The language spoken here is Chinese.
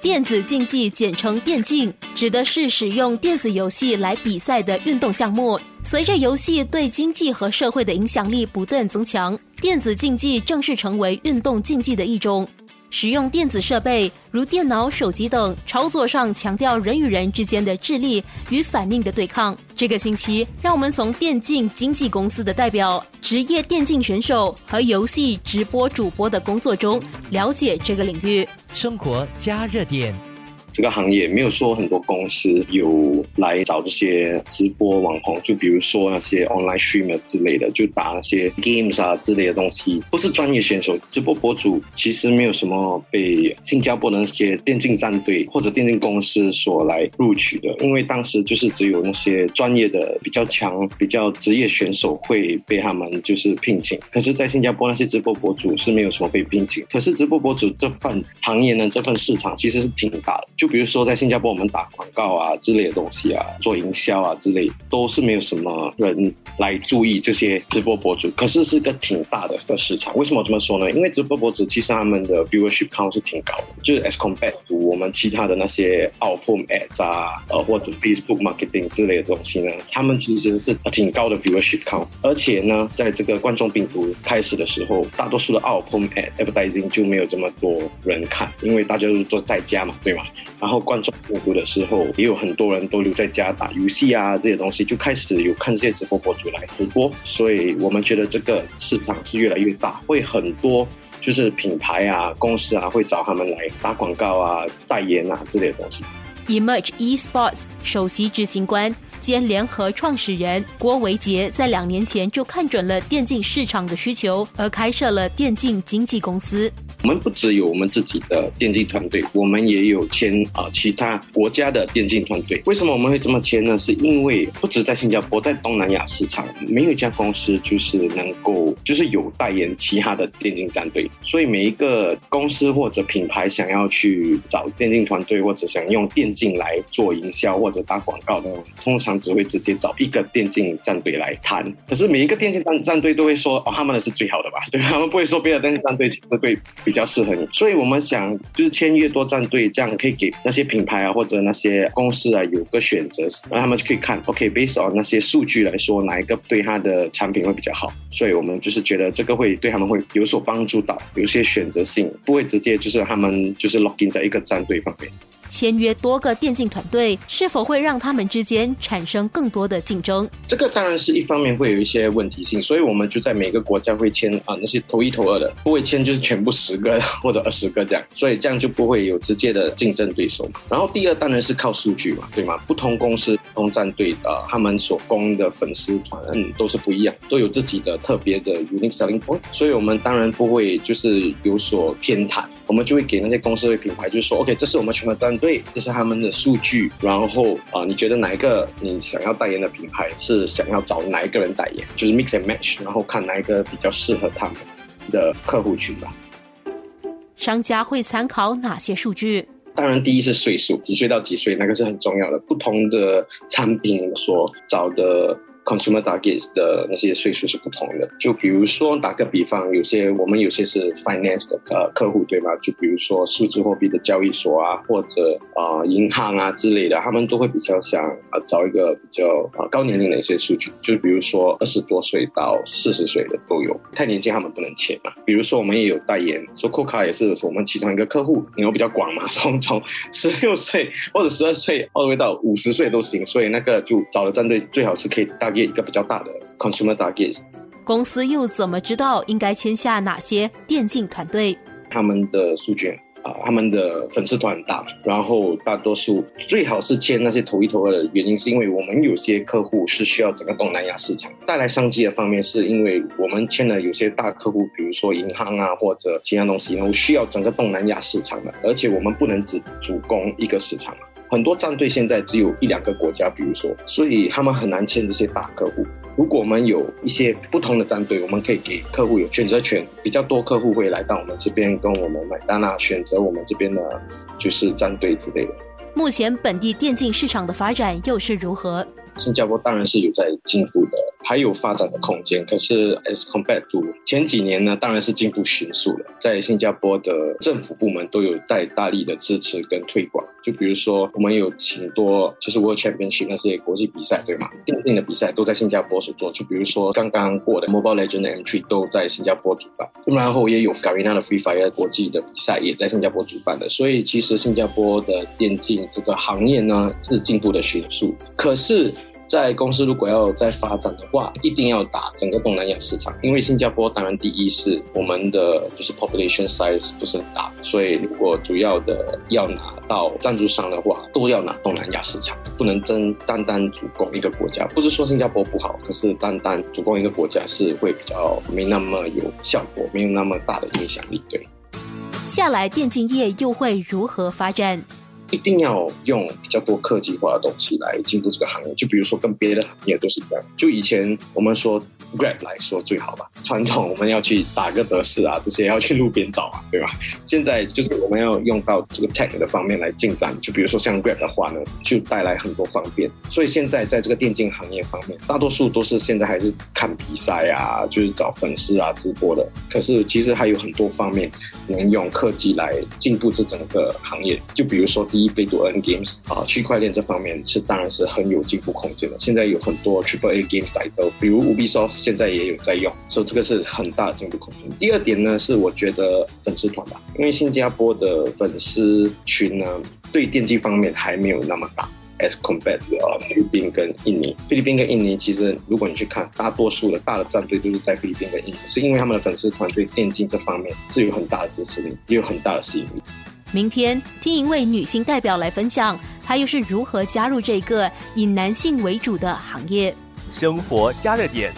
电子竞技简称电竞，指的是使用电子游戏来比赛的运动项目。随着游戏对经济和社会的影响力不断增强，电子竞技正式成为运动竞技的一种。使用电子设备如电脑、手机等，操作上强调人与人之间的智力与反应的对抗。这个星期，让我们从电竞经纪公司的代表、职业电竞选手和游戏直播主播的工作中，了解这个领域。生活加热点。这个行业没有说很多公司有来找这些直播网红，就比如说那些 online streamers 之类的，就打那些 games 啊之类的东西，不是专业选手。直播博主其实没有什么被新加坡的那些电竞战队或者电竞公司所来录取的，因为当时就是只有那些专业的、比较强、比较职业选手会被他们就是聘请。可是，在新加坡那些直播博主是没有什么被聘请。可是，直播博主这份行业呢，这份市场其实是挺大的。就比如说，在新加坡，我们打广告啊之类的东西啊，做营销啊之类，都是没有什么人来注意这些直播博主。可是是个挺大的一个市场。为什么这么说呢？因为直播博主其实他们的 viewership count 是挺高的，就是 as compared to 我们其他的那些 out home ads 啊，呃或者 Facebook marketing 之类的东西呢，他们其实是挺高的 viewership count。而且呢，在这个冠状病毒开始的时候，大多数的 out home ad advertising 就没有这么多人看，因为大家都都在家嘛，对吗？然后观众复读的时候，也有很多人都留在家打游戏啊，这些东西就开始有看这些直播博主来直播，所以我们觉得这个市场是越来越大，会很多就是品牌啊、公司啊会找他们来打广告啊、代言啊这类东西。Emerge Esports 首席执行官兼联合创始人郭维杰在两年前就看准了电竞市场的需求，而开设了电竞经纪公司。我们不只有我们自己的电竞团队，我们也有签啊其他国家的电竞团队。为什么我们会这么签呢？是因为不止在新加坡，在东南亚市场，没有一家公司就是能够就是有代言其他的电竞战队。所以每一个公司或者品牌想要去找电竞团队，或者想用电竞来做营销或者打广告的，通常只会直接找一个电竞战队来谈。可是每一个电竞战战队都会说，哦，他们的是最好的吧？对，他们不会说别的电竞战队是对。比比较适合你，所以我们想就是签约多战队，这样可以给那些品牌啊或者那些公司啊有个选择，让他们可以看，OK，based on 那些数据来说，哪一个对他的产品会比较好。所以我们就是觉得这个会对他们会有所帮助到，有些选择性，不会直接就是他们就是 login 在一个战队方面。签约多个电竞团队，是否会让他们之间产生更多的竞争？这个当然是一方面会有一些问题性，所以我们就在每个国家会签啊那些头一头二的，不会签就是全部十个或者二十个这样，所以这样就不会有直接的竞争对手。然后第二当然是靠数据嘛，对吗？不同公司、不同战队啊，他们所供的粉丝团都是不一样，都有自己的特别的 unique selling point，所以我们当然不会就是有所偏袒，我们就会给那些公司的品牌，就是说 OK，这是我们全部战。对，这是他们的数据。然后啊，你觉得哪一个你想要代言的品牌是想要找哪一个人代言？就是 mix and match，然后看哪一个比较适合他们的客户群吧。商家会参考哪些数据？当然，第一是岁数，几岁到几岁，那个是很重要的。不同的产品所找的。Consumer target 的那些岁数是不同的，就比如说打个比方，有些我们有些是 finance 的呃客户对吗？就比如说数字货币的交易所啊，或者啊银行啊之类的，他们都会比较想啊找一个比较啊高年龄的一些数据，就比如说二十多岁到四十岁的都有，太年轻他们不能签嘛。比如说我们也有代言，说 Coca 也是我们其中一个客户，因为比较广嘛，从从十六岁或者十二岁 all the way 到五十岁都行，所以那个就找的战队最好是可以大。一个比较大的 consumer target，公司又怎么知道应该签下哪些电竞团队？他们的数据啊，他们的粉丝团很大，然后大多数最好是签那些头一头二的原因，是因为我们有些客户是需要整个东南亚市场带来商机的方面，是因为我们签了有些大客户，比如说银行啊或者其他东西，然后需要整个东南亚市场的，而且我们不能只主攻一个市场。很多战队现在只有一两个国家，比如说，所以他们很难签这些大客户。如果我们有一些不同的战队，我们可以给客户有选择权，比较多客户会来到我们这边跟我们买单啊，选择我们这边的就是战队之类的。目前本地电竞市场的发展又是如何？新加坡当然是有在进步的。还有发展的空间。可是，as compared to 前几年呢，当然是进步迅速了。在新加坡的政府部门都有带大力的支持跟推广。就比如说，我们有挺多就是 World Championship 那些国际比赛，对吗？电竞的比赛都在新加坡所做。就比如说刚刚过的 Mobile Legend Entry 都在新加坡主办，然后也有 Garena 的 Free Fire 国际的比赛也在新加坡主办的。所以其实新加坡的电竞这个行业呢是进步的迅速。可是。在公司如果要再发展的话，一定要打整个东南亚市场，因为新加坡当然第一是我们的就是 population size 不是很大，所以如果主要的要拿到赞助商的话，都要拿东南亚市场，不能真单单主攻一个国家。不是说新加坡不好，可是单单主攻一个国家是会比较没那么有效果，没有那么大的影响力。对，下来电竞业又会如何发展？一定要用比较多科技化的东西来进入这个行业，就比如说跟别的行业都是一样。就以前我们说 Grab 来说最好吧，传统我们要去打个德士啊，这些要去路边找啊，对吧？现在就是我们要用到这个 tech 的方面来进展。就比如说像 Grab 的话呢，就带来很多方便。所以现在在这个电竞行业方面，大多数都是现在还是看比赛啊，就是找粉丝啊直播的。可是其实还有很多方面能用科技来进步这整个行业。就比如说第。一倍多 N Games 啊，区块链这方面是当然是很有进步空间的。现在有很多 Triple A Games 来都，比如 Ubisoft 现在也有在用，所以这个是很大的进步空间。第二点呢，是我觉得粉丝团吧，因为新加坡的粉丝群呢，对电竞方面还没有那么大，as compared 啊菲律宾跟印尼。菲律宾跟印尼其实如果你去看，大多数的大的战队都是在菲律宾跟印尼，是因为他们的粉丝团对电竞这方面是有很大的支持力，也有很大的吸引力。明天听一位女性代表来分享，她又是如何加入这个以男性为主的行业。生活加热点。